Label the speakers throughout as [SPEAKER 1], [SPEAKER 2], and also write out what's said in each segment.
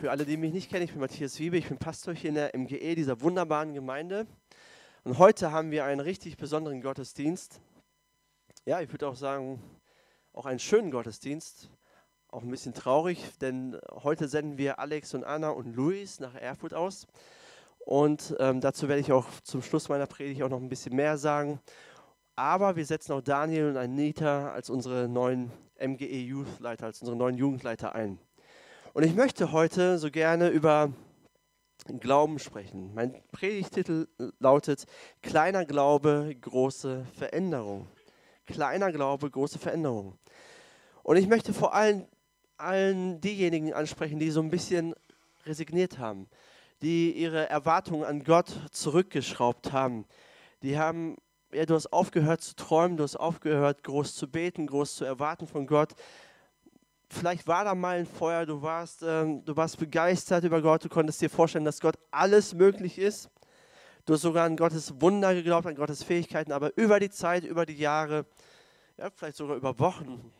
[SPEAKER 1] Für alle, die mich nicht kennen, ich bin Matthias Wiebe, ich bin Pastor hier in der MGE, dieser wunderbaren Gemeinde. Und heute haben wir einen richtig besonderen Gottesdienst. Ja, ich würde auch sagen, auch einen schönen Gottesdienst. Auch ein bisschen traurig, denn heute senden wir Alex und Anna und Luis nach Erfurt aus. Und ähm, dazu werde ich auch zum Schluss meiner Predigt auch noch ein bisschen mehr sagen. Aber wir setzen auch Daniel und Anita als unsere neuen MGE Youth Leiter, als unsere neuen Jugendleiter ein. Und ich möchte heute so gerne über Glauben sprechen. Mein Predigtitel lautet Kleiner Glaube, große Veränderung. Kleiner Glaube, große Veränderung. Und ich möchte vor allem allen diejenigen ansprechen, die so ein bisschen resigniert haben, die ihre Erwartungen an Gott zurückgeschraubt haben. Die haben, ja, du hast aufgehört zu träumen, du hast aufgehört, groß zu beten, groß zu erwarten von Gott vielleicht war da mal ein Feuer, du warst, ähm, du warst begeistert über Gott, du konntest dir vorstellen, dass Gott alles möglich ist. Du hast sogar an Gottes Wunder geglaubt, an Gottes Fähigkeiten, aber über die Zeit, über die Jahre, ja, vielleicht sogar über Wochen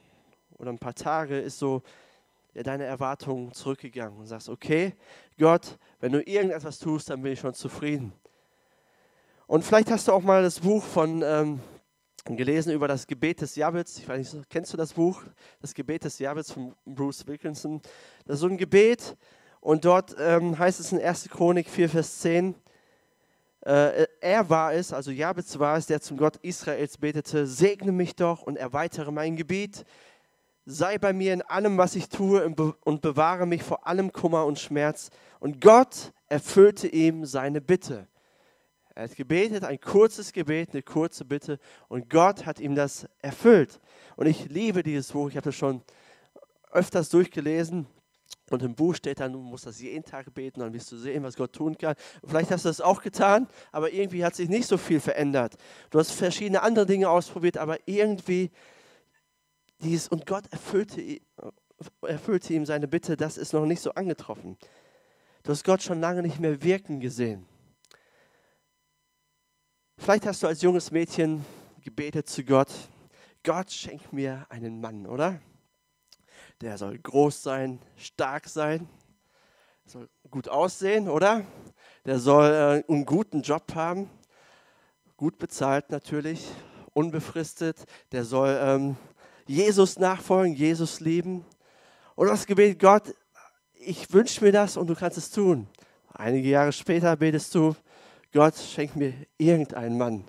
[SPEAKER 1] oder ein paar Tage ist so ja, deine Erwartung zurückgegangen und sagst, okay, Gott, wenn du irgendetwas tust, dann bin ich schon zufrieden. Und vielleicht hast du auch mal das Buch von ähm, gelesen über das Gebet des Jabez. Ich weiß nicht, kennst du das Buch? Das Gebet des Jabez von Bruce Wilkinson. Das ist so ein Gebet und dort ähm, heißt es in 1. Chronik 4, Vers 10, äh, er war es, also Jabez war es, der zum Gott Israels betete, segne mich doch und erweitere mein Gebiet, sei bei mir in allem, was ich tue und bewahre mich vor allem Kummer und Schmerz. Und Gott erfüllte ihm seine Bitte. Er hat gebetet, ein kurzes Gebet, eine kurze Bitte und Gott hat ihm das erfüllt. Und ich liebe dieses Buch, ich habe das schon öfters durchgelesen. Und im Buch steht dann, du musst das jeden Tag beten, dann wirst du sehen, was Gott tun kann. Vielleicht hast du das auch getan, aber irgendwie hat sich nicht so viel verändert. Du hast verschiedene andere Dinge ausprobiert, aber irgendwie dieses, und Gott erfüllte, erfüllte ihm seine Bitte, das ist noch nicht so angetroffen. Du hast Gott schon lange nicht mehr wirken gesehen. Vielleicht hast du als junges Mädchen gebetet zu Gott, Gott schenk mir einen Mann, oder? Der soll groß sein, stark sein, soll gut aussehen, oder? Der soll äh, einen guten Job haben, gut bezahlt natürlich, unbefristet. Der soll ähm, Jesus nachfolgen, Jesus lieben. Und das Gebet, Gott, ich wünsche mir das und du kannst es tun. Einige Jahre später betest du, Gott, schenk mir irgendeinen Mann.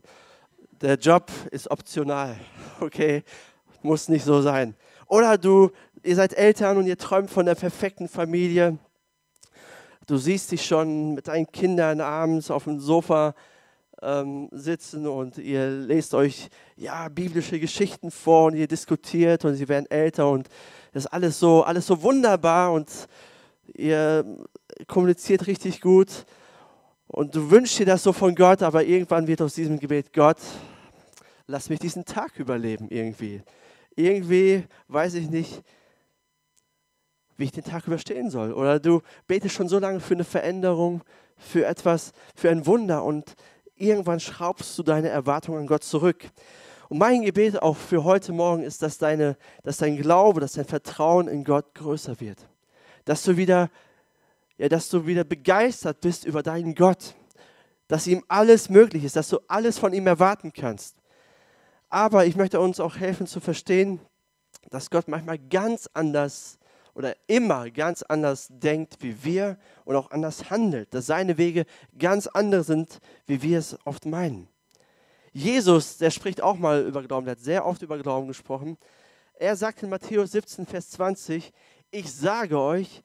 [SPEAKER 1] Der Job ist optional, okay? Muss nicht so sein. Oder du, ihr seid Eltern und ihr träumt von der perfekten Familie. Du siehst dich schon mit deinen Kindern abends auf dem Sofa ähm, sitzen und ihr lest euch ja biblische Geschichten vor und ihr diskutiert und sie werden älter und das ist alles so alles so wunderbar und ihr kommuniziert richtig gut und du wünschst dir das so von Gott, aber irgendwann wird aus diesem Gebet, Gott, lass mich diesen Tag überleben irgendwie. Irgendwie weiß ich nicht, wie ich den Tag überstehen soll. Oder du betest schon so lange für eine Veränderung, für etwas, für ein Wunder und irgendwann schraubst du deine Erwartungen an Gott zurück. Und mein Gebet auch für heute Morgen ist, dass, deine, dass dein Glaube, dass dein Vertrauen in Gott größer wird. Dass du wieder ja, dass du wieder begeistert bist über deinen Gott, dass ihm alles möglich ist, dass du alles von ihm erwarten kannst. Aber ich möchte uns auch helfen zu verstehen, dass Gott manchmal ganz anders oder immer ganz anders denkt wie wir und auch anders handelt, dass seine Wege ganz andere sind, wie wir es oft meinen. Jesus, der spricht auch mal über Glauben, der hat sehr oft über Glauben gesprochen. Er sagt in Matthäus 17, Vers 20, ich sage euch,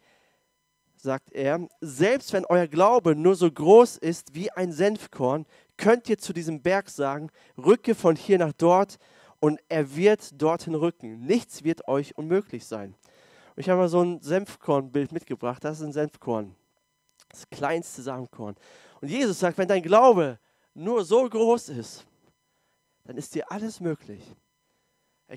[SPEAKER 1] sagt er, selbst wenn euer Glaube nur so groß ist wie ein Senfkorn, könnt ihr zu diesem Berg sagen, rücke von hier nach dort und er wird dorthin rücken. Nichts wird euch unmöglich sein. Und ich habe mal so ein Senfkornbild mitgebracht. Das ist ein Senfkorn. Das kleinste Samenkorn. Und Jesus sagt, wenn dein Glaube nur so groß ist, dann ist dir alles möglich.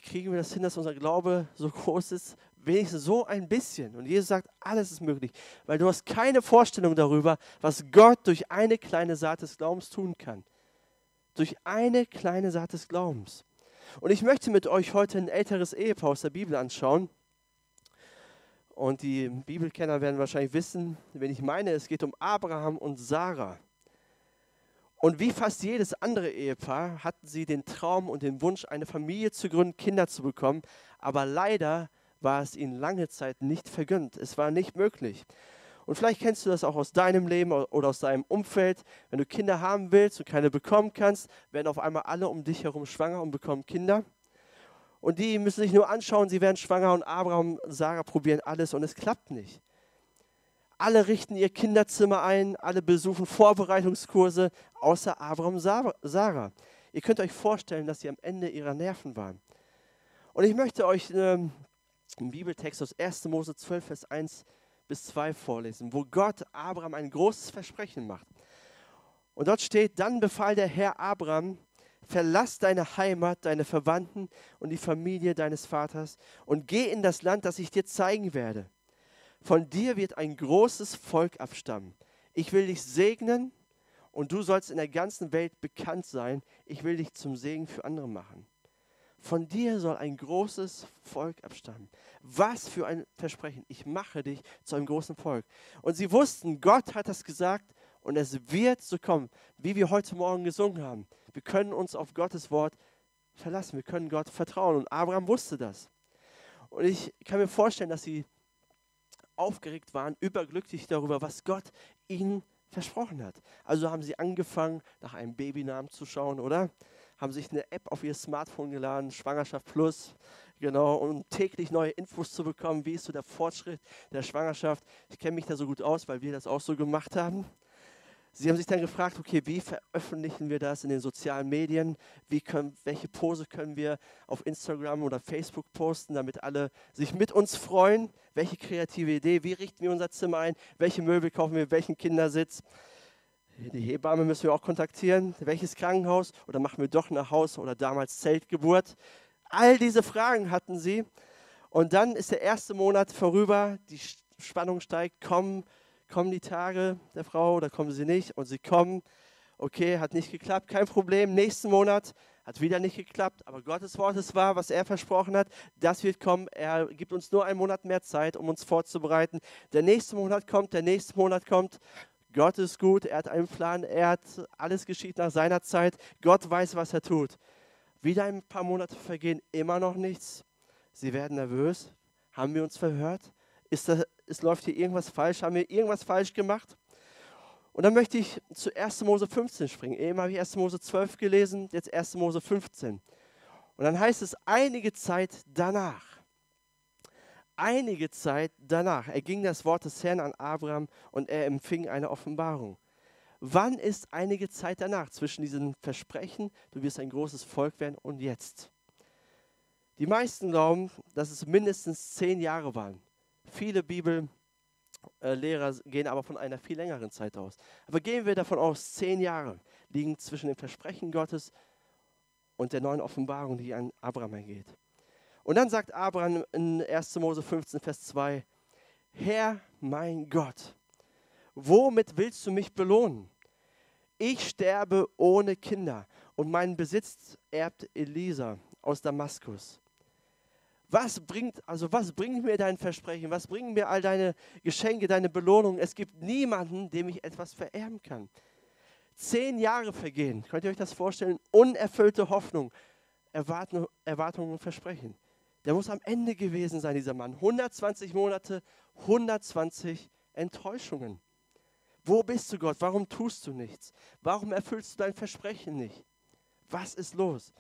[SPEAKER 1] Kriegen wir das hin, dass unser Glaube so groß ist wenigstens so ein bisschen. Und Jesus sagt, alles ist möglich, weil du hast keine Vorstellung darüber, was Gott durch eine kleine Saat des Glaubens tun kann. Durch eine kleine Saat des Glaubens. Und ich möchte mit euch heute ein älteres Ehepaar aus der Bibel anschauen. Und die Bibelkenner werden wahrscheinlich wissen, wenn ich meine, es geht um Abraham und Sarah. Und wie fast jedes andere Ehepaar hatten sie den Traum und den Wunsch, eine Familie zu gründen, Kinder zu bekommen. Aber leider war es ihnen lange Zeit nicht vergönnt. Es war nicht möglich. Und vielleicht kennst du das auch aus deinem Leben oder aus deinem Umfeld. Wenn du Kinder haben willst und keine bekommen kannst, werden auf einmal alle um dich herum schwanger und bekommen Kinder. Und die müssen sich nur anschauen, sie werden schwanger und Abraham und Sarah probieren alles und es klappt nicht. Alle richten ihr Kinderzimmer ein, alle besuchen Vorbereitungskurse, außer Abraham und Sarah. Ihr könnt euch vorstellen, dass sie am Ende ihrer Nerven waren. Und ich möchte euch ähm, einen Bibeltext aus 1. Mose 12, Vers 1 bis 2 vorlesen, wo Gott Abraham ein großes Versprechen macht. Und dort steht, dann befahl der Herr Abraham, verlass deine Heimat, deine Verwandten und die Familie deines Vaters und geh in das Land, das ich dir zeigen werde. Von dir wird ein großes Volk abstammen. Ich will dich segnen und du sollst in der ganzen Welt bekannt sein. Ich will dich zum Segen für andere machen. Von dir soll ein großes Volk abstammen. Was für ein Versprechen. Ich mache dich zu einem großen Volk. Und sie wussten, Gott hat das gesagt und es wird so kommen, wie wir heute Morgen gesungen haben. Wir können uns auf Gottes Wort verlassen. Wir können Gott vertrauen. Und Abraham wusste das. Und ich kann mir vorstellen, dass sie aufgeregt waren, überglücklich darüber, was Gott ihnen versprochen hat. Also haben sie angefangen, nach einem Babynamen zu schauen, oder? Haben sich eine App auf ihr Smartphone geladen, Schwangerschaft Plus, genau, um täglich neue Infos zu bekommen. Wie ist so der Fortschritt der Schwangerschaft? Ich kenne mich da so gut aus, weil wir das auch so gemacht haben. Sie haben sich dann gefragt, okay, wie veröffentlichen wir das in den sozialen Medien? Wie können, welche Pose können wir auf Instagram oder Facebook posten, damit alle sich mit uns freuen? Welche kreative Idee? Wie richten wir unser Zimmer ein? Welche Möbel kaufen wir? Welchen Kindersitz? Die Hebamme müssen wir auch kontaktieren. Welches Krankenhaus? Oder machen wir doch eine Haus- oder damals Zeltgeburt? All diese Fragen hatten sie. Und dann ist der erste Monat vorüber, die Spannung steigt, kommen kommen die Tage der Frau oder kommen sie nicht? Und sie kommen, okay, hat nicht geklappt, kein Problem. Nächsten Monat hat wieder nicht geklappt, aber Gottes Wort ist wahr, was er versprochen hat, das wird kommen. Er gibt uns nur einen Monat mehr Zeit, um uns vorzubereiten. Der nächste Monat kommt, der nächste Monat kommt. Gott ist gut, er hat einen Plan, er hat alles geschieht nach seiner Zeit. Gott weiß, was er tut. Wieder ein paar Monate vergehen, immer noch nichts. Sie werden nervös. Haben wir uns verhört? Ist das, es läuft hier irgendwas falsch, haben wir irgendwas falsch gemacht? Und dann möchte ich zu 1. Mose 15 springen. Eben habe ich 1. Mose 12 gelesen, jetzt 1. Mose 15. Und dann heißt es einige Zeit danach. Einige Zeit danach erging das Wort des Herrn an Abraham und er empfing eine Offenbarung. Wann ist einige Zeit danach zwischen diesen Versprechen, du wirst ein großes Volk werden und jetzt? Die meisten glauben, dass es mindestens zehn Jahre waren. Viele Bibellehrer gehen aber von einer viel längeren Zeit aus. Aber gehen wir davon aus, zehn Jahre liegen zwischen dem Versprechen Gottes und der neuen Offenbarung, die an Abraham ergeht. Und dann sagt Abraham in 1. Mose 15, Vers 2, Herr mein Gott, womit willst du mich belohnen? Ich sterbe ohne Kinder und meinen Besitz erbt Elisa aus Damaskus. Was bringt, also was bringt mir dein Versprechen? Was bringen mir all deine Geschenke, deine Belohnungen? Es gibt niemanden, dem ich etwas vererben kann. Zehn Jahre vergehen. Könnt ihr euch das vorstellen? Unerfüllte Hoffnung, Erwartung, Erwartungen und Versprechen. Der muss am Ende gewesen sein, dieser Mann. 120 Monate, 120 Enttäuschungen. Wo bist du, Gott? Warum tust du nichts? Warum erfüllst du dein Versprechen nicht? Was ist los?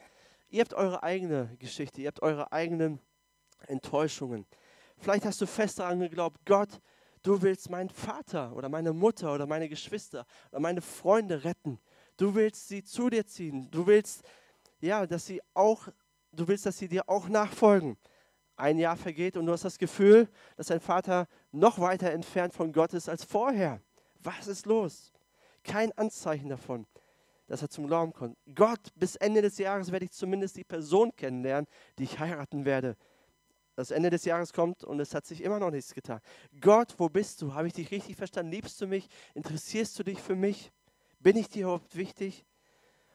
[SPEAKER 1] Ihr habt eure eigene Geschichte, ihr habt eure eigenen Enttäuschungen. Vielleicht hast du fest daran geglaubt, Gott, du willst meinen Vater oder meine Mutter oder meine Geschwister oder meine Freunde retten. Du willst sie zu dir ziehen. Du willst, ja, dass sie auch, du willst, dass sie dir auch nachfolgen. Ein Jahr vergeht und du hast das Gefühl, dass dein Vater noch weiter entfernt von Gott ist als vorher. Was ist los? Kein Anzeichen davon, dass er zum Glauben kommt. Gott, bis Ende des Jahres werde ich zumindest die Person kennenlernen, die ich heiraten werde das Ende des Jahres kommt und es hat sich immer noch nichts getan. Gott, wo bist du? Habe ich dich richtig verstanden? Liebst du mich? Interessierst du dich für mich? Bin ich dir überhaupt wichtig?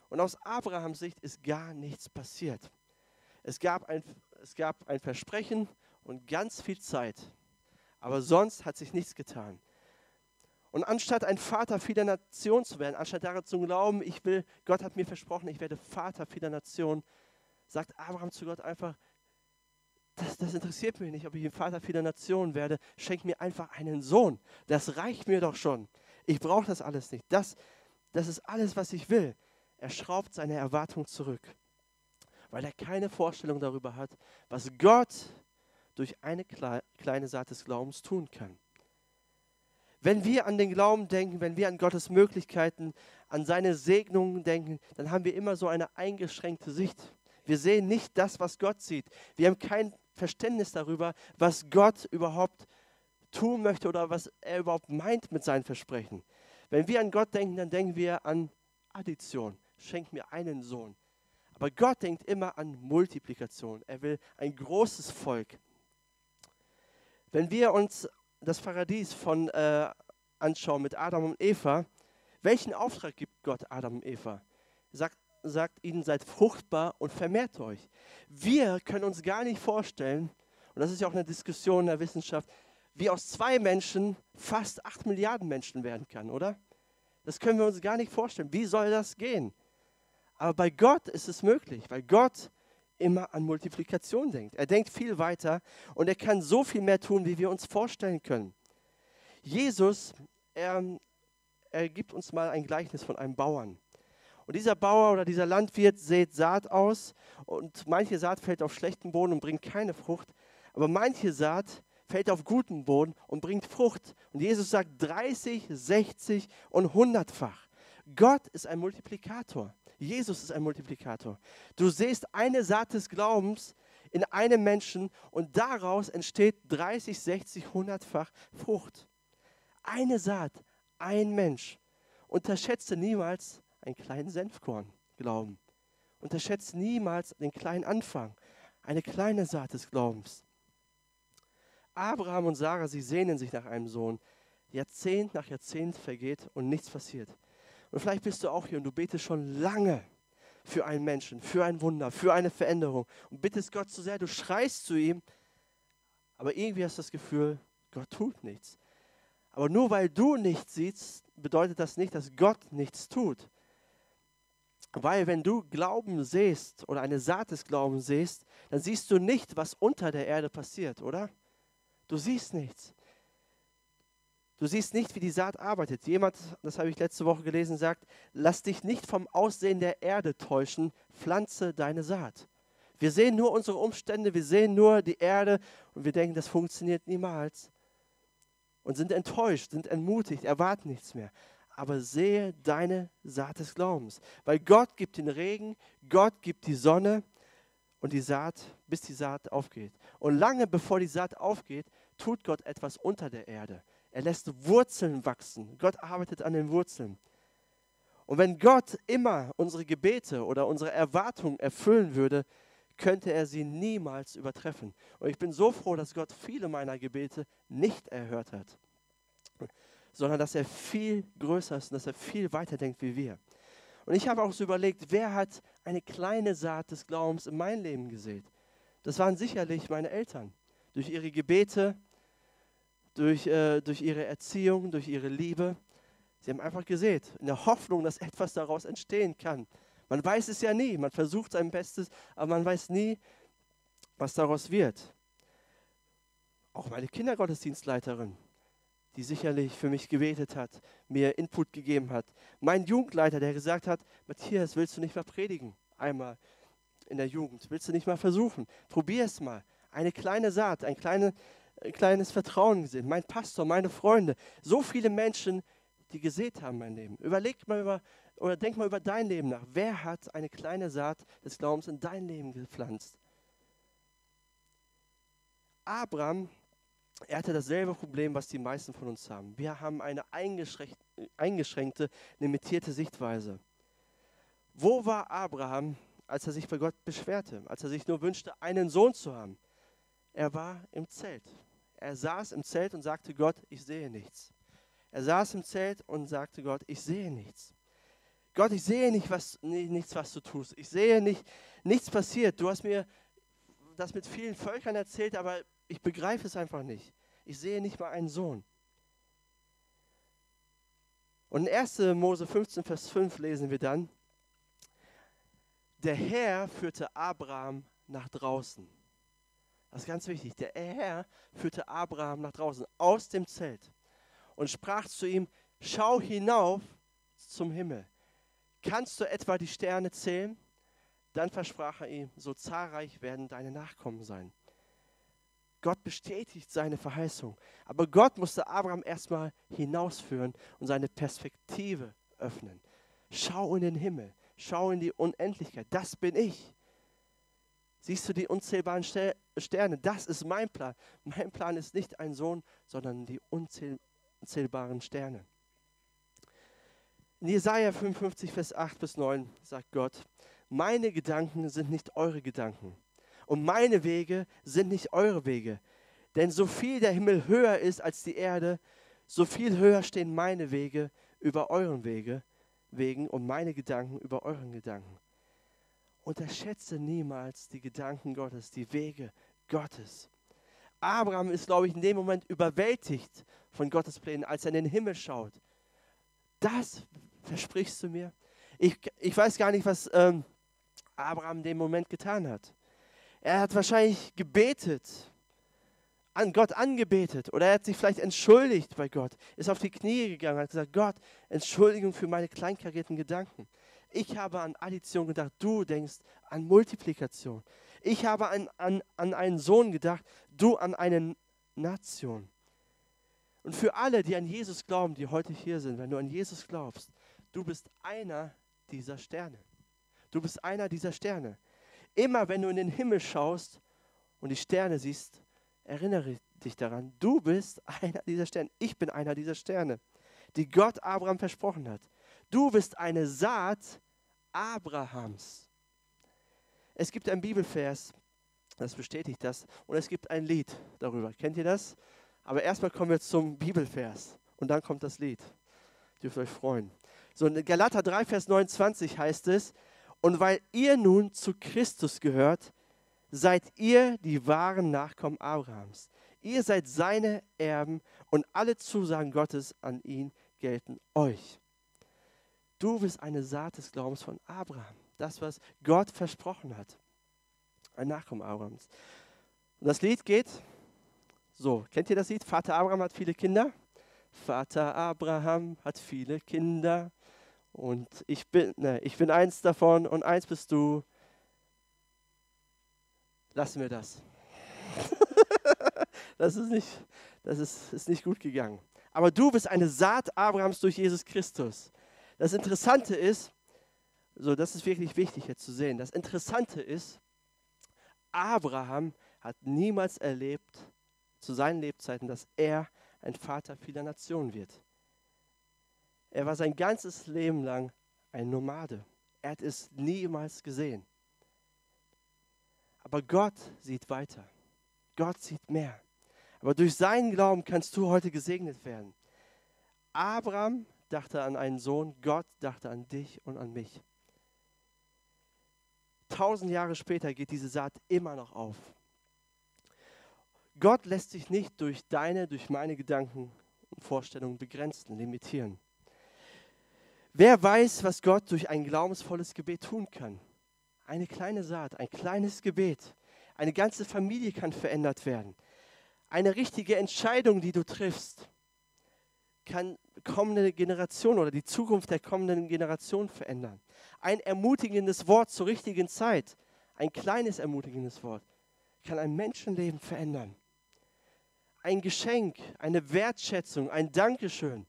[SPEAKER 1] Und aus Abrahams Sicht ist gar nichts passiert. Es gab ein, es gab ein Versprechen und ganz viel Zeit. Aber sonst hat sich nichts getan. Und anstatt ein Vater vieler Nationen zu werden, anstatt daran zu glauben, ich will, Gott hat mir versprochen, ich werde Vater vieler Nationen, sagt Abraham zu Gott einfach, das, das, interessiert mich nicht, ob ich ein Vater vieler Nationen werde. Schenk mir einfach einen Sohn. Das reicht mir doch schon. Ich brauche das alles nicht. Das, das ist alles, was ich will. Er schraubt seine Erwartung zurück, weil er keine Vorstellung darüber hat, was Gott durch eine kleine Saat des Glaubens tun kann. Wenn wir an den Glauben denken, wenn wir an Gottes Möglichkeiten, an seine Segnungen denken, dann haben wir immer so eine eingeschränkte Sicht. Wir sehen nicht das, was Gott sieht. Wir haben kein Verständnis darüber, was Gott überhaupt tun möchte oder was er überhaupt meint mit seinen Versprechen. Wenn wir an Gott denken, dann denken wir an Addition. Schenk mir einen Sohn. Aber Gott denkt immer an Multiplikation. Er will ein großes Volk. Wenn wir uns das Paradies von äh, anschauen mit Adam und Eva, welchen Auftrag gibt Gott Adam und Eva? Sagt, sagt ihnen, seid fruchtbar und vermehrt euch. Wir können uns gar nicht vorstellen, und das ist ja auch eine Diskussion in der Wissenschaft, wie aus zwei Menschen fast acht Milliarden Menschen werden kann, oder? Das können wir uns gar nicht vorstellen. Wie soll das gehen? Aber bei Gott ist es möglich, weil Gott immer an Multiplikation denkt. Er denkt viel weiter und er kann so viel mehr tun, wie wir uns vorstellen können. Jesus, er, er gibt uns mal ein Gleichnis von einem Bauern. Und dieser Bauer oder dieser Landwirt sät Saat aus und manche Saat fällt auf schlechten Boden und bringt keine Frucht, aber manche Saat fällt auf guten Boden und bringt Frucht. Und Jesus sagt 30, 60 und 100-fach. Gott ist ein Multiplikator. Jesus ist ein Multiplikator. Du siehst eine Saat des Glaubens in einem Menschen und daraus entsteht 30, 60, 100-fach Frucht. Eine Saat, ein Mensch. Unterschätze niemals einen kleinen Senfkorn glauben. Unterschätze niemals den kleinen Anfang, eine kleine Saat des Glaubens. Abraham und Sarah, sie sehnen sich nach einem Sohn. Jahrzehnt nach Jahrzehnt vergeht und nichts passiert. Und vielleicht bist du auch hier und du betest schon lange für einen Menschen, für ein Wunder, für eine Veränderung und bittest Gott so sehr, du schreist zu ihm, aber irgendwie hast du das Gefühl, Gott tut nichts. Aber nur weil du nichts siehst, bedeutet das nicht, dass Gott nichts tut. Weil wenn du Glauben siehst oder eine Saat des Glaubens siehst, dann siehst du nicht, was unter der Erde passiert, oder? Du siehst nichts. Du siehst nicht, wie die Saat arbeitet. Jemand, das habe ich letzte Woche gelesen, sagt, lass dich nicht vom Aussehen der Erde täuschen, pflanze deine Saat. Wir sehen nur unsere Umstände, wir sehen nur die Erde und wir denken, das funktioniert niemals. Und sind enttäuscht, sind entmutigt, erwarten nichts mehr. Aber sehe deine Saat des Glaubens. Weil Gott gibt den Regen, Gott gibt die Sonne und die Saat, bis die Saat aufgeht. Und lange bevor die Saat aufgeht, tut Gott etwas unter der Erde. Er lässt Wurzeln wachsen. Gott arbeitet an den Wurzeln. Und wenn Gott immer unsere Gebete oder unsere Erwartungen erfüllen würde, könnte er sie niemals übertreffen. Und ich bin so froh, dass Gott viele meiner Gebete nicht erhört hat, sondern dass er viel größer ist und dass er viel weiter denkt wie wir. Und ich habe auch so überlegt, wer hat eine kleine Saat des Glaubens in mein Leben gesät? Das waren sicherlich meine Eltern. Durch ihre Gebete, durch, äh, durch ihre Erziehung, durch ihre Liebe. Sie haben einfach gesät, in der Hoffnung, dass etwas daraus entstehen kann. Man weiß es ja nie, man versucht sein Bestes, aber man weiß nie, was daraus wird. Auch meine Kindergottesdienstleiterin, die sicherlich für mich gebetet hat, mir Input gegeben hat. Mein Jugendleiter, der gesagt hat, Matthias, willst du nicht mal predigen? Einmal in der Jugend. Willst du nicht mal versuchen? Probier es mal. Eine kleine Saat, ein kleine, ein kleines Vertrauen gesehen. Mein Pastor, meine Freunde, so viele Menschen, die gesät haben mein Leben. Überleg mal über, oder denk mal über dein Leben nach. Wer hat eine kleine Saat des Glaubens in dein Leben gepflanzt? Abraham, er hatte dasselbe Problem, was die meisten von uns haben. Wir haben eine eingeschränkte, limitierte Sichtweise. Wo war Abraham, als er sich bei Gott beschwerte, als er sich nur wünschte, einen Sohn zu haben? Er war im Zelt. Er saß im Zelt und sagte Gott, ich sehe nichts. Er saß im Zelt und sagte Gott, ich sehe nichts. Gott, ich sehe nicht, was, nichts, was du tust. Ich sehe nicht, nichts passiert. Du hast mir das mit vielen Völkern erzählt, aber ich begreife es einfach nicht. Ich sehe nicht mal einen Sohn. Und in 1. Mose 15, Vers 5 lesen wir dann, der Herr führte Abraham nach draußen. Das ist ganz wichtig. Der Herr führte Abraham nach draußen aus dem Zelt und sprach zu ihm, schau hinauf zum Himmel. Kannst du etwa die Sterne zählen? Dann versprach er ihm, so zahlreich werden deine Nachkommen sein. Gott bestätigt seine Verheißung. Aber Gott musste Abraham erstmal hinausführen und seine Perspektive öffnen. Schau in den Himmel, schau in die Unendlichkeit. Das bin ich. Siehst du die unzählbaren Sterne? Das ist mein Plan. Mein Plan ist nicht ein Sohn, sondern die unzählbaren Sterne. In Jesaja 55, Vers 8 bis 9 sagt Gott: Meine Gedanken sind nicht eure Gedanken und meine Wege sind nicht eure Wege. Denn so viel der Himmel höher ist als die Erde, so viel höher stehen meine Wege über euren Wege, wegen und meine Gedanken über euren Gedanken. Unterschätze niemals die Gedanken Gottes, die Wege Gottes. Abraham ist, glaube ich, in dem Moment überwältigt von Gottes Plänen, als er in den Himmel schaut. Das versprichst du mir? Ich, ich weiß gar nicht, was ähm, Abraham in dem Moment getan hat. Er hat wahrscheinlich gebetet, an Gott angebetet oder er hat sich vielleicht entschuldigt bei Gott, ist auf die Knie gegangen, hat gesagt, Gott, Entschuldigung für meine kleinkarierten Gedanken. Ich habe an Addition gedacht, du denkst an Multiplikation. Ich habe an, an, an einen Sohn gedacht, du an eine Nation. Und für alle, die an Jesus glauben, die heute hier sind, wenn du an Jesus glaubst, du bist einer dieser Sterne. Du bist einer dieser Sterne. Immer wenn du in den Himmel schaust und die Sterne siehst, erinnere dich daran, du bist einer dieser Sterne. Ich bin einer dieser Sterne, die Gott Abraham versprochen hat. Du bist eine Saat Abrahams. Es gibt ein Bibelvers, das bestätigt das, und es gibt ein Lied darüber. Kennt ihr das? Aber erstmal kommen wir zum Bibelvers und dann kommt das Lied. Dürft euch freuen. So in Galater 3, Vers 29 heißt es, und weil ihr nun zu Christus gehört, seid ihr die wahren Nachkommen Abrahams. Ihr seid seine Erben und alle Zusagen Gottes an ihn gelten euch. Du bist eine Saat des Glaubens von Abraham. Das, was Gott versprochen hat. Ein Nachkommen Abrahams. Und das Lied geht so. Kennt ihr das Lied? Vater Abraham hat viele Kinder. Vater Abraham hat viele Kinder. Und ich bin, ne, ich bin eins davon und eins bist du. Lassen wir das. das ist nicht, das ist, ist nicht gut gegangen. Aber du bist eine Saat Abrahams durch Jesus Christus. Das Interessante ist, so das ist wirklich wichtig jetzt zu sehen. Das Interessante ist, Abraham hat niemals erlebt zu seinen Lebzeiten, dass er ein Vater vieler Nationen wird. Er war sein ganzes Leben lang ein Nomade. Er hat es niemals gesehen. Aber Gott sieht weiter. Gott sieht mehr. Aber durch seinen Glauben kannst du heute gesegnet werden. Abraham dachte an einen Sohn, Gott dachte an dich und an mich. Tausend Jahre später geht diese Saat immer noch auf. Gott lässt sich nicht durch deine, durch meine Gedanken und Vorstellungen begrenzen, limitieren. Wer weiß, was Gott durch ein glaubensvolles Gebet tun kann? Eine kleine Saat, ein kleines Gebet. Eine ganze Familie kann verändert werden. Eine richtige Entscheidung, die du triffst, kann kommende Generation oder die Zukunft der kommenden Generation verändern. Ein ermutigendes Wort zur richtigen Zeit, ein kleines ermutigendes Wort, kann ein Menschenleben verändern. Ein Geschenk, eine Wertschätzung, ein Dankeschön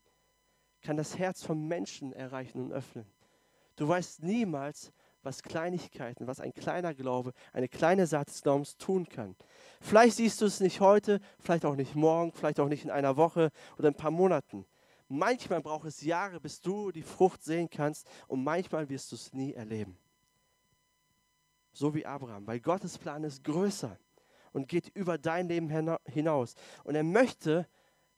[SPEAKER 1] kann das Herz vom Menschen erreichen und öffnen. Du weißt niemals, was Kleinigkeiten, was ein kleiner Glaube, eine kleine Saat des Glaubens tun kann. Vielleicht siehst du es nicht heute, vielleicht auch nicht morgen, vielleicht auch nicht in einer Woche oder ein paar Monaten. Manchmal braucht es Jahre, bis du die Frucht sehen kannst und manchmal wirst du es nie erleben. So wie Abraham, weil Gottes Plan ist größer und geht über dein Leben hinaus. Und er möchte,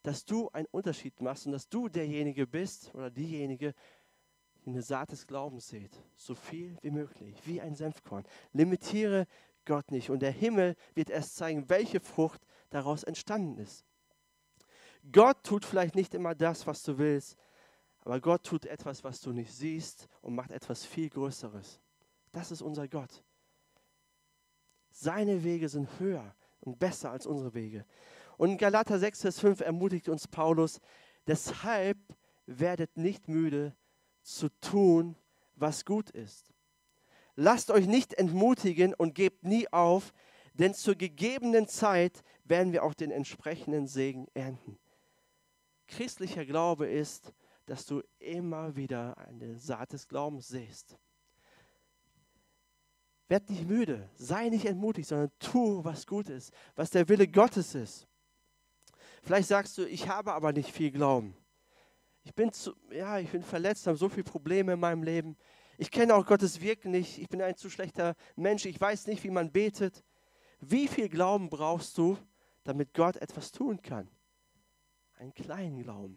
[SPEAKER 1] dass du einen Unterschied machst und dass du derjenige bist oder diejenige, die eine Saat des Glaubens sieht. So viel wie möglich, wie ein Senfkorn. Limitiere Gott nicht und der Himmel wird erst zeigen, welche Frucht daraus entstanden ist. Gott tut vielleicht nicht immer das, was du willst, aber Gott tut etwas, was du nicht siehst und macht etwas viel Größeres. Das ist unser Gott. Seine Wege sind höher und besser als unsere Wege. Und in Galater 6, Vers 5 ermutigt uns Paulus, deshalb werdet nicht müde zu tun, was gut ist. Lasst euch nicht entmutigen und gebt nie auf, denn zur gegebenen Zeit werden wir auch den entsprechenden Segen ernten. Christlicher Glaube ist, dass du immer wieder eine Saat des Glaubens säst. Werd nicht müde, sei nicht entmutigt, sondern tu, was gut ist, was der Wille Gottes ist. Vielleicht sagst du, ich habe aber nicht viel Glauben. Ich bin, zu, ja, ich bin verletzt, habe so viele Probleme in meinem Leben. Ich kenne auch Gottes Wirken nicht. Ich bin ein zu schlechter Mensch. Ich weiß nicht, wie man betet. Wie viel Glauben brauchst du, damit Gott etwas tun kann? Einen kleinen Glauben.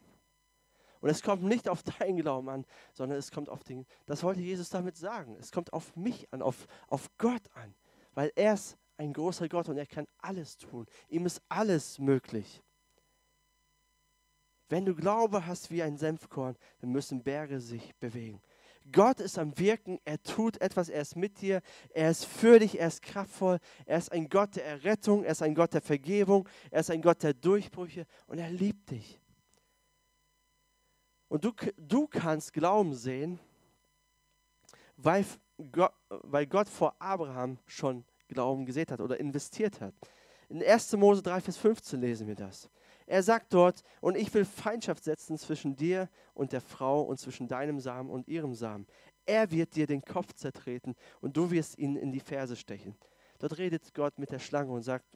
[SPEAKER 1] Und es kommt nicht auf deinen Glauben an, sondern es kommt auf den, das wollte Jesus damit sagen, es kommt auf mich an, auf, auf Gott an, weil er ist ein großer Gott und er kann alles tun. Ihm ist alles möglich. Wenn du Glaube hast wie ein Senfkorn, dann müssen Berge sich bewegen. Gott ist am Wirken, er tut etwas, er ist mit dir, er ist für dich, er ist kraftvoll, er ist ein Gott der Errettung, er ist ein Gott der Vergebung, er ist ein Gott der Durchbrüche und er liebt dich. Und du, du kannst Glauben sehen, weil Gott, weil Gott vor Abraham schon Glauben gesät hat oder investiert hat. In 1. Mose 3, Vers 15 lesen wir das. Er sagt dort, und ich will Feindschaft setzen zwischen dir und der Frau und zwischen deinem Samen und ihrem Samen. Er wird dir den Kopf zertreten und du wirst ihn in die Ferse stechen. Dort redet Gott mit der Schlange und sagt,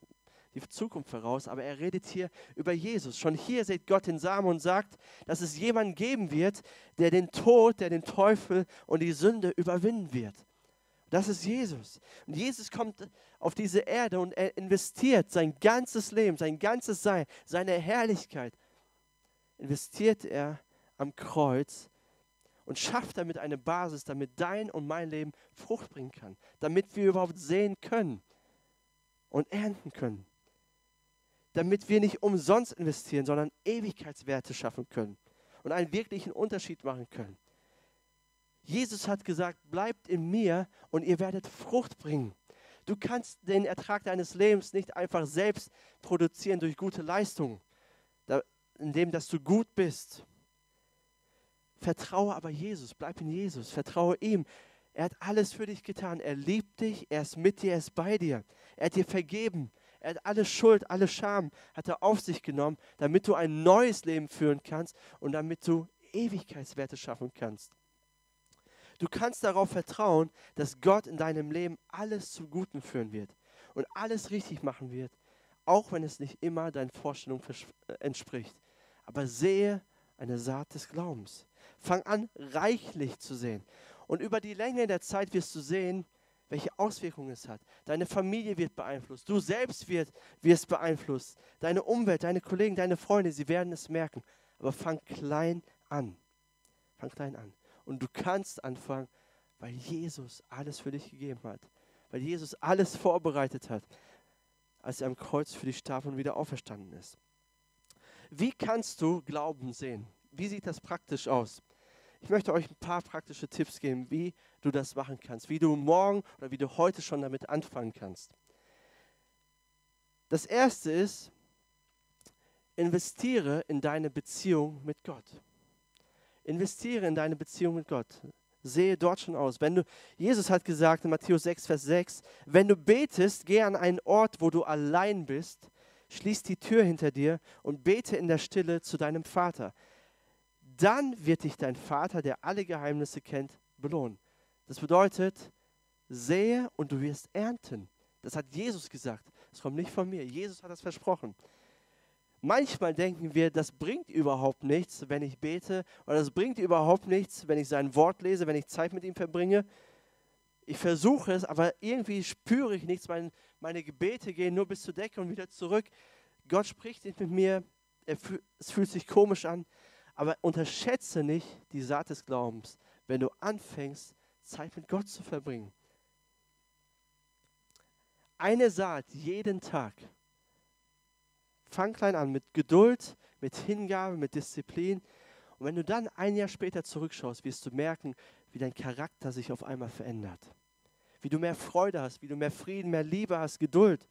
[SPEAKER 1] die Zukunft voraus, aber er redet hier über Jesus. Schon hier sieht Gott den Samen und sagt, dass es jemanden geben wird, der den Tod, der den Teufel und die Sünde überwinden wird. Das ist Jesus. Und Jesus kommt auf diese Erde und er investiert sein ganzes Leben, sein ganzes Sein, seine Herrlichkeit, investiert er am Kreuz und schafft damit eine Basis, damit dein und mein Leben Frucht bringen kann, damit wir überhaupt sehen können und ernten können damit wir nicht umsonst investieren, sondern Ewigkeitswerte schaffen können und einen wirklichen Unterschied machen können. Jesus hat gesagt, bleibt in mir und ihr werdet Frucht bringen. Du kannst den Ertrag deines Lebens nicht einfach selbst produzieren durch gute Leistungen, indem dass du gut bist. Vertraue aber Jesus, bleib in Jesus, vertraue ihm. Er hat alles für dich getan. Er liebt dich, er ist mit dir, er ist bei dir. Er hat dir vergeben. Er hat alle Schuld, alle Scham hat er auf sich genommen, damit du ein neues Leben führen kannst und damit du Ewigkeitswerte schaffen kannst. Du kannst darauf vertrauen, dass Gott in deinem Leben alles zum Guten führen wird und alles richtig machen wird, auch wenn es nicht immer deinen Vorstellungen äh, entspricht. Aber sehe eine Saat des Glaubens. Fang an, reichlich zu sehen. Und über die Länge der Zeit wirst du sehen, welche Auswirkungen es hat. Deine Familie wird beeinflusst, du selbst wird, wirst beeinflusst, deine Umwelt, deine Kollegen, deine Freunde, sie werden es merken. Aber fang klein an. Fang klein an. Und du kannst anfangen, weil Jesus alles für dich gegeben hat. Weil Jesus alles vorbereitet hat, als er am Kreuz für dich starb und wieder auferstanden ist. Wie kannst du Glauben sehen? Wie sieht das praktisch aus? Ich möchte euch ein paar praktische Tipps geben, wie du das machen kannst, wie du morgen oder wie du heute schon damit anfangen kannst. Das erste ist, investiere in deine Beziehung mit Gott. Investiere in deine Beziehung mit Gott. Sehe dort schon aus. Wenn du, Jesus hat gesagt in Matthäus 6, Vers 6, wenn du betest, geh an einen Ort, wo du allein bist, schließ die Tür hinter dir und bete in der Stille zu deinem Vater dann wird dich dein Vater, der alle Geheimnisse kennt, belohnen. Das bedeutet, sehe und du wirst ernten. Das hat Jesus gesagt. Das kommt nicht von mir. Jesus hat das versprochen. Manchmal denken wir, das bringt überhaupt nichts, wenn ich bete, oder das bringt überhaupt nichts, wenn ich sein Wort lese, wenn ich Zeit mit ihm verbringe. Ich versuche es, aber irgendwie spüre ich nichts. Meine, meine Gebete gehen nur bis zur Decke und wieder zurück. Gott spricht nicht mit mir. es fühlt sich komisch an. Aber unterschätze nicht die Saat des Glaubens, wenn du anfängst, Zeit mit Gott zu verbringen. Eine Saat jeden Tag. Fang klein an mit Geduld, mit Hingabe, mit Disziplin. Und wenn du dann ein Jahr später zurückschaust, wirst du merken, wie dein Charakter sich auf einmal verändert. Wie du mehr Freude hast, wie du mehr Frieden, mehr Liebe hast, Geduld.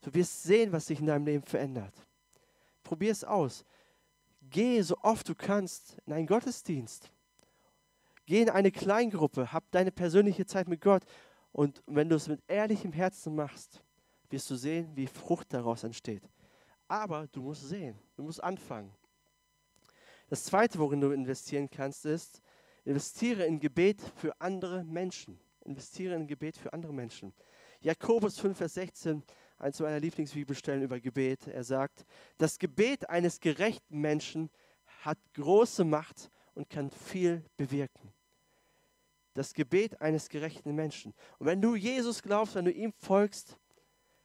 [SPEAKER 1] Du wirst sehen, was sich in deinem Leben verändert. Probier es aus. Geh so oft du kannst in einen Gottesdienst. Geh in eine Kleingruppe, hab deine persönliche Zeit mit Gott. Und wenn du es mit ehrlichem Herzen machst, wirst du sehen, wie Frucht daraus entsteht. Aber du musst sehen, du musst anfangen. Das Zweite, worin du investieren kannst, ist, investiere in Gebet für andere Menschen. Investiere in Gebet für andere Menschen. Jakobus 5, Vers 16 eins meiner Lieblingsbibelstellen über Gebet. Er sagt, das Gebet eines gerechten Menschen hat große Macht und kann viel bewirken. Das Gebet eines gerechten Menschen. Und wenn du Jesus glaubst, wenn du ihm folgst,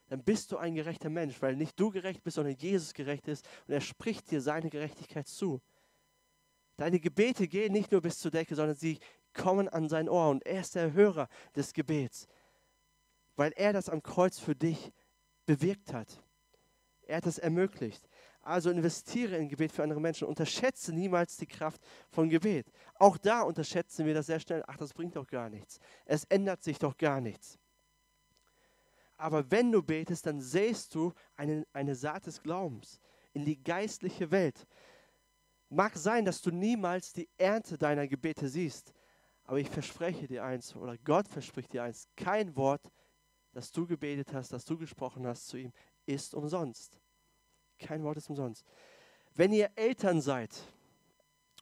[SPEAKER 1] dann bist du ein gerechter Mensch, weil nicht du gerecht bist, sondern Jesus gerecht ist und er spricht dir seine Gerechtigkeit zu. Deine Gebete gehen nicht nur bis zur Decke, sondern sie kommen an sein Ohr und er ist der Hörer des Gebets, weil er das am Kreuz für dich bewirkt hat. Er hat es ermöglicht. Also investiere in Gebet für andere Menschen. Unterschätze niemals die Kraft von Gebet. Auch da unterschätzen wir das sehr schnell. Ach, das bringt doch gar nichts. Es ändert sich doch gar nichts. Aber wenn du betest, dann sähst du eine, eine Saat des Glaubens in die geistliche Welt. Mag sein, dass du niemals die Ernte deiner Gebete siehst. Aber ich verspreche dir eins, oder Gott verspricht dir eins, kein Wort das du gebetet hast, das du gesprochen hast zu ihm, ist umsonst. Kein Wort ist umsonst. Wenn ihr Eltern seid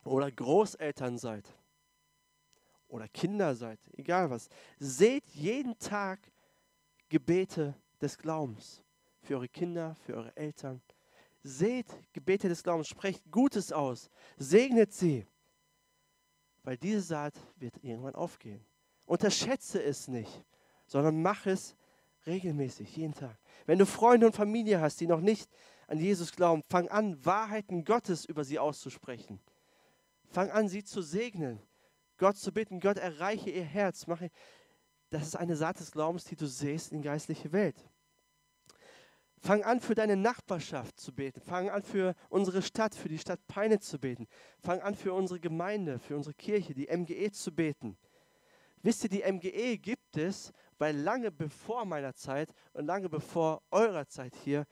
[SPEAKER 1] oder Großeltern seid oder Kinder seid, egal was, seht jeden Tag Gebete des Glaubens für eure Kinder, für eure Eltern. Seht Gebete des Glaubens, sprecht Gutes aus, segnet sie, weil diese Saat wird irgendwann aufgehen. Unterschätze es nicht, sondern mach es Regelmäßig, jeden Tag. Wenn du Freunde und Familie hast, die noch nicht an Jesus glauben, fang an, Wahrheiten Gottes über sie auszusprechen. Fang an, sie zu segnen. Gott zu bitten, Gott erreiche ihr Herz. Mache, das ist eine Saat des Glaubens, die du siehst in geistliche Welt. Fang an, für deine Nachbarschaft zu beten. Fang an, für unsere Stadt, für die Stadt Peine zu beten. Fang an, für unsere Gemeinde, für unsere Kirche, die MGE zu beten. Wisst ihr, die MGE gibt es, weil lange bevor meiner Zeit und lange bevor eurer Zeit hier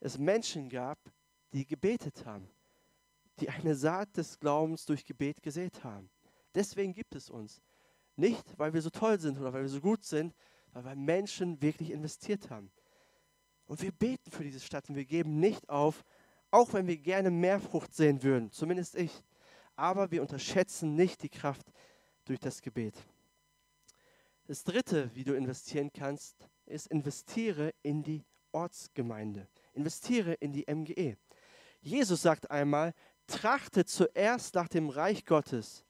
[SPEAKER 1] es Menschen gab, die gebetet haben, die eine Saat des Glaubens durch Gebet gesät haben. Deswegen gibt es uns. Nicht, weil wir so toll sind oder weil wir so gut sind, sondern weil Menschen wirklich investiert haben. Und wir beten für diese Stadt und wir geben nicht auf, auch wenn wir gerne mehr Frucht sehen würden, zumindest ich. Aber wir unterschätzen nicht die Kraft durch das Gebet. Das dritte, wie du investieren kannst, ist investiere in die Ortsgemeinde. Investiere in die MGE. Jesus sagt einmal, trachte zuerst nach dem Reich Gottes.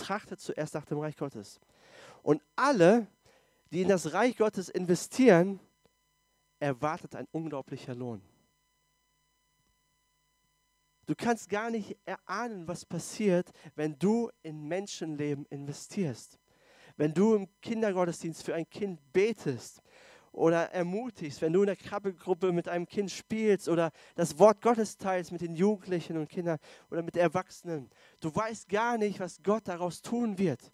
[SPEAKER 1] Trachte zuerst nach dem Reich Gottes. Und alle, die in das Reich Gottes investieren, erwartet ein unglaublicher Lohn. Du kannst gar nicht erahnen, was passiert, wenn du in Menschenleben investierst. Wenn du im Kindergottesdienst für ein Kind betest oder ermutigst, wenn du in der Krabbelgruppe mit einem Kind spielst oder das Wort Gottes teilst mit den Jugendlichen und Kindern oder mit Erwachsenen, du weißt gar nicht, was Gott daraus tun wird.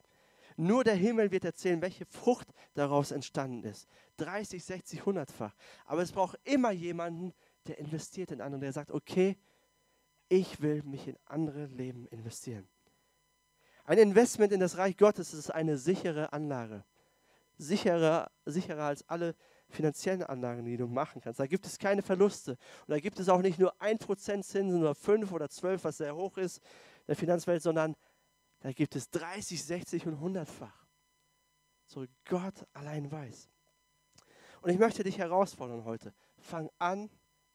[SPEAKER 1] Nur der Himmel wird erzählen, welche Frucht daraus entstanden ist. 30, 60, 100-fach. Aber es braucht immer jemanden, der investiert in andere, der sagt, okay, ich will mich in andere Leben investieren. Ein Investment in das Reich Gottes ist eine sichere Anlage. Sicherer, sicherer als alle finanziellen Anlagen, die du machen kannst. Da gibt es keine Verluste. Und da gibt es auch nicht nur 1% Zinsen oder 5 oder 12, was sehr hoch ist in der Finanzwelt, sondern da gibt es 30, 60 und 100-fach. So Gott allein weiß. Und ich möchte dich herausfordern heute. Fang an,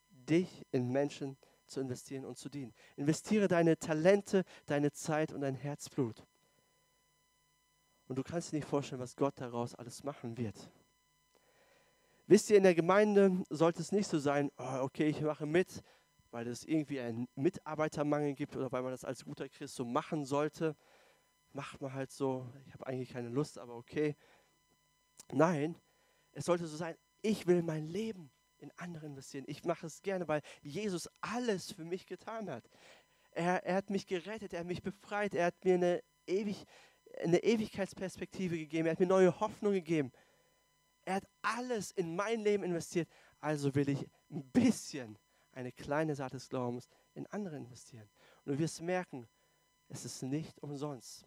[SPEAKER 1] dich in Menschen zu zu investieren und zu dienen. Investiere deine Talente, deine Zeit und dein Herzblut. Und du kannst dir nicht vorstellen, was Gott daraus alles machen wird. Wisst ihr, in der Gemeinde sollte es nicht so sein, oh, okay, ich mache mit, weil es irgendwie einen Mitarbeitermangel gibt oder weil man das als guter Christ so machen sollte. Macht man halt so, ich habe eigentlich keine Lust, aber okay. Nein, es sollte so sein, ich will mein Leben in andere investieren. Ich mache es gerne, weil Jesus alles für mich getan hat. Er, er hat mich gerettet, er hat mich befreit, er hat mir eine, Ewig, eine Ewigkeitsperspektive gegeben, er hat mir neue Hoffnung gegeben. Er hat alles in mein Leben investiert. Also will ich ein bisschen, eine kleine Saat des Glaubens in andere investieren. Und du wirst merken, es ist nicht umsonst.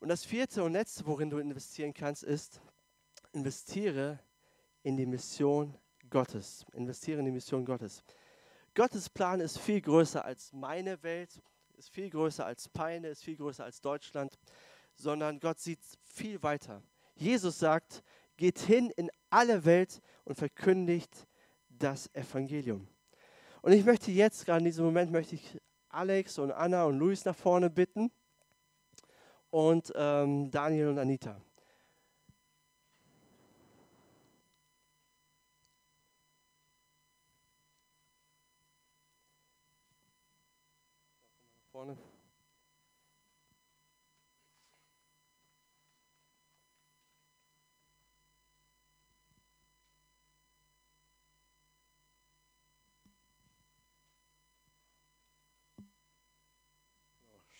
[SPEAKER 1] Und das vierte und letzte, worin du investieren kannst, ist, investiere in die Mission Gottes. Investiere in die Mission Gottes. Gottes Plan ist viel größer als meine Welt, ist viel größer als Peine, ist viel größer als Deutschland, sondern Gott sieht viel weiter. Jesus sagt, geht hin in alle Welt und verkündigt das Evangelium. Und ich möchte jetzt, gerade in diesem Moment, möchte ich Alex und Anna und Luis nach vorne bitten und ähm, Daniel und Anita. Vorne.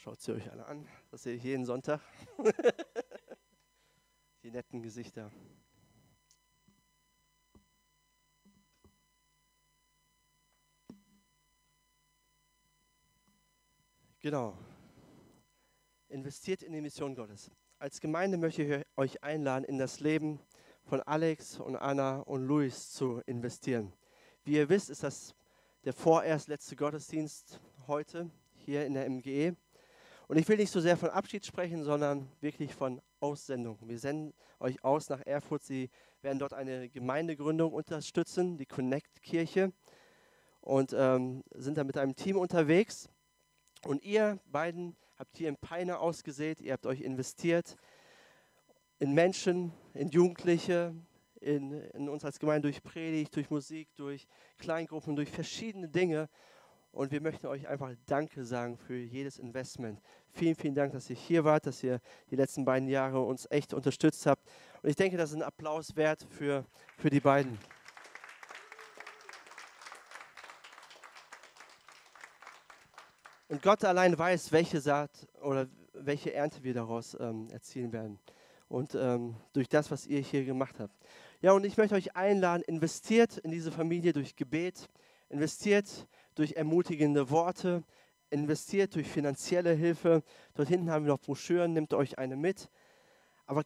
[SPEAKER 1] Schaut sie euch alle an. Das sehe ich jeden Sonntag. Die netten Gesichter. Genau. Investiert in die Mission Gottes. Als Gemeinde möchte ich euch einladen, in das Leben von Alex und Anna und Luis zu investieren. Wie ihr wisst, ist das der vorerst letzte Gottesdienst heute hier in der MGE. Und ich will nicht so sehr von Abschied sprechen, sondern wirklich von Aussendung. Wir senden euch aus nach Erfurt. Sie werden dort eine Gemeindegründung unterstützen, die Connect-Kirche, und ähm, sind da mit einem Team unterwegs. Und ihr beiden habt hier in Peine ausgesät, ihr habt euch investiert in Menschen, in Jugendliche, in, in uns als Gemeinde durch Predigt, durch Musik, durch Kleingruppen, durch verschiedene Dinge. Und wir möchten euch einfach Danke sagen für jedes Investment. Vielen, vielen Dank, dass ihr hier wart, dass ihr die letzten beiden Jahre uns echt unterstützt habt. Und ich denke, das ist ein Applaus wert für, für die beiden. Und Gott allein weiß, welche Saat oder welche Ernte wir daraus ähm, erzielen werden. Und ähm, durch das, was ihr hier gemacht habt. Ja, und ich möchte euch einladen, investiert in diese Familie durch Gebet, investiert durch ermutigende Worte, investiert durch finanzielle Hilfe. Dort hinten haben wir noch Broschüren, nehmt euch eine mit. Aber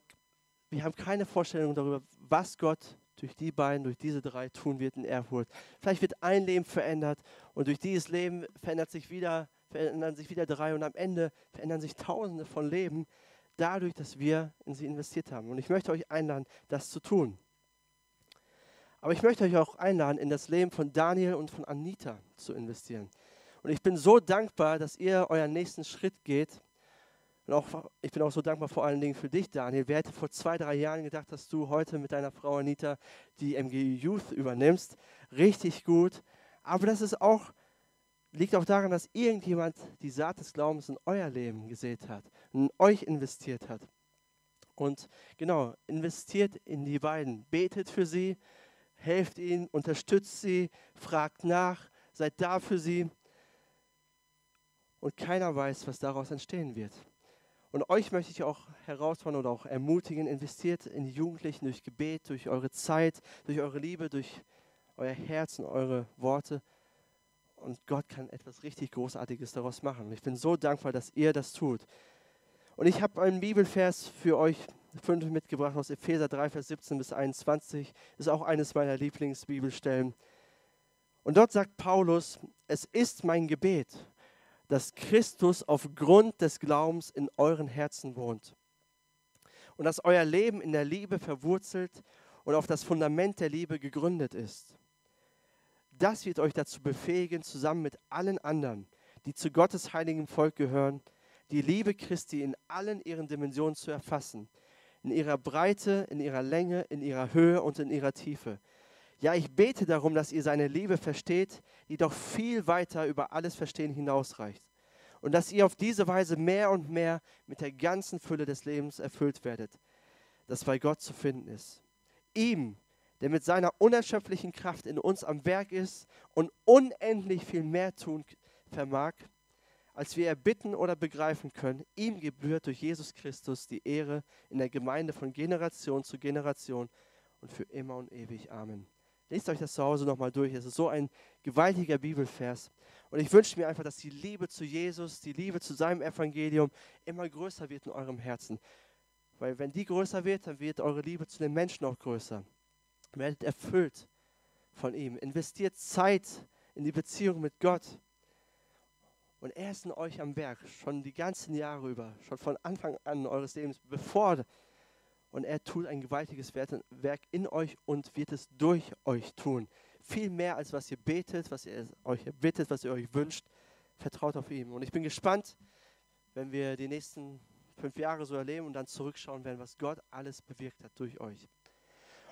[SPEAKER 1] wir haben keine Vorstellung darüber, was Gott durch die beiden, durch diese drei tun wird in Erfurt. Vielleicht wird ein Leben verändert und durch dieses Leben verändert sich wieder, verändern sich wieder drei und am Ende verändern sich Tausende von Leben dadurch, dass wir in sie investiert haben. Und ich möchte euch einladen, das zu tun. Aber ich möchte euch auch einladen, in das Leben von Daniel und von Anita zu investieren. Und ich bin so dankbar, dass ihr euren nächsten Schritt geht. Und auch, ich bin auch so dankbar vor allen Dingen für dich, Daniel. Wer hätte vor zwei, drei Jahren gedacht, dass du heute mit deiner Frau Anita die MG Youth übernimmst? Richtig gut. Aber das ist auch, liegt auch daran, dass irgendjemand die Saat des Glaubens in euer Leben gesät hat, in euch investiert hat. Und genau, investiert in die beiden, betet für sie, helft ihnen, unterstützt sie, fragt nach, seid da für sie. Und keiner weiß, was daraus entstehen wird. Und euch möchte ich auch herausfordern oder auch ermutigen, investiert in die Jugendlichen durch Gebet, durch eure Zeit, durch eure Liebe, durch euer Herz und eure Worte. Und Gott kann etwas richtig Großartiges daraus machen. Und ich bin so dankbar, dass ihr das tut. Und ich habe einen Bibelvers für euch fünf mitgebracht aus Epheser 3, Vers 17 bis 21. Ist auch eines meiner Lieblingsbibelstellen. Und dort sagt Paulus, es ist mein Gebet, dass Christus aufgrund des Glaubens in euren Herzen wohnt und dass euer Leben in der Liebe verwurzelt und auf das Fundament der Liebe gegründet ist. Das wird euch dazu befähigen, zusammen mit allen anderen, die zu Gottes heiligem Volk gehören, die Liebe Christi in allen ihren Dimensionen zu erfassen in ihrer Breite, in ihrer Länge, in ihrer Höhe und in ihrer Tiefe. Ja, ich bete darum, dass ihr seine Liebe versteht, die doch viel weiter über alles Verstehen hinausreicht. Und dass ihr auf diese Weise mehr und mehr mit der ganzen Fülle des Lebens erfüllt werdet, das bei Gott zu finden ist. Ihm der mit seiner unerschöpflichen Kraft in uns am Werk ist und unendlich viel mehr tun vermag, als wir erbitten oder begreifen können. Ihm gebührt durch Jesus Christus die Ehre in der Gemeinde von Generation zu Generation und für immer und ewig. Amen. Lest euch das zu Hause nochmal durch. Es ist so ein gewaltiger Bibelvers. Und ich wünsche mir einfach, dass die Liebe zu Jesus, die Liebe zu seinem Evangelium immer größer wird in eurem Herzen. Weil wenn die größer wird, dann wird eure Liebe zu den Menschen auch größer. Werdet erfüllt von ihm. Investiert Zeit in die Beziehung mit Gott. Und er ist in euch am Werk, schon die ganzen Jahre über, schon von Anfang an eures Lebens, bevor. Und er tut ein gewaltiges Werk in euch und wird es durch euch tun. Viel mehr als was ihr betet, was ihr euch erbittet, was ihr euch wünscht. Vertraut auf ihn. Und ich bin gespannt, wenn wir die nächsten fünf Jahre so erleben und dann zurückschauen werden, was Gott alles bewirkt hat durch euch.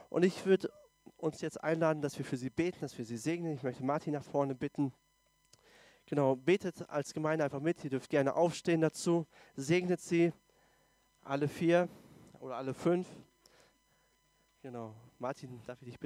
[SPEAKER 1] Und ich würde uns jetzt einladen, dass wir für sie beten, dass wir sie segnen. Ich möchte Martin nach vorne bitten. Genau, betet als Gemeinde einfach mit. Ihr dürft gerne aufstehen dazu. Segnet sie, alle vier oder alle fünf. Genau. Martin, darf ich dich bitten?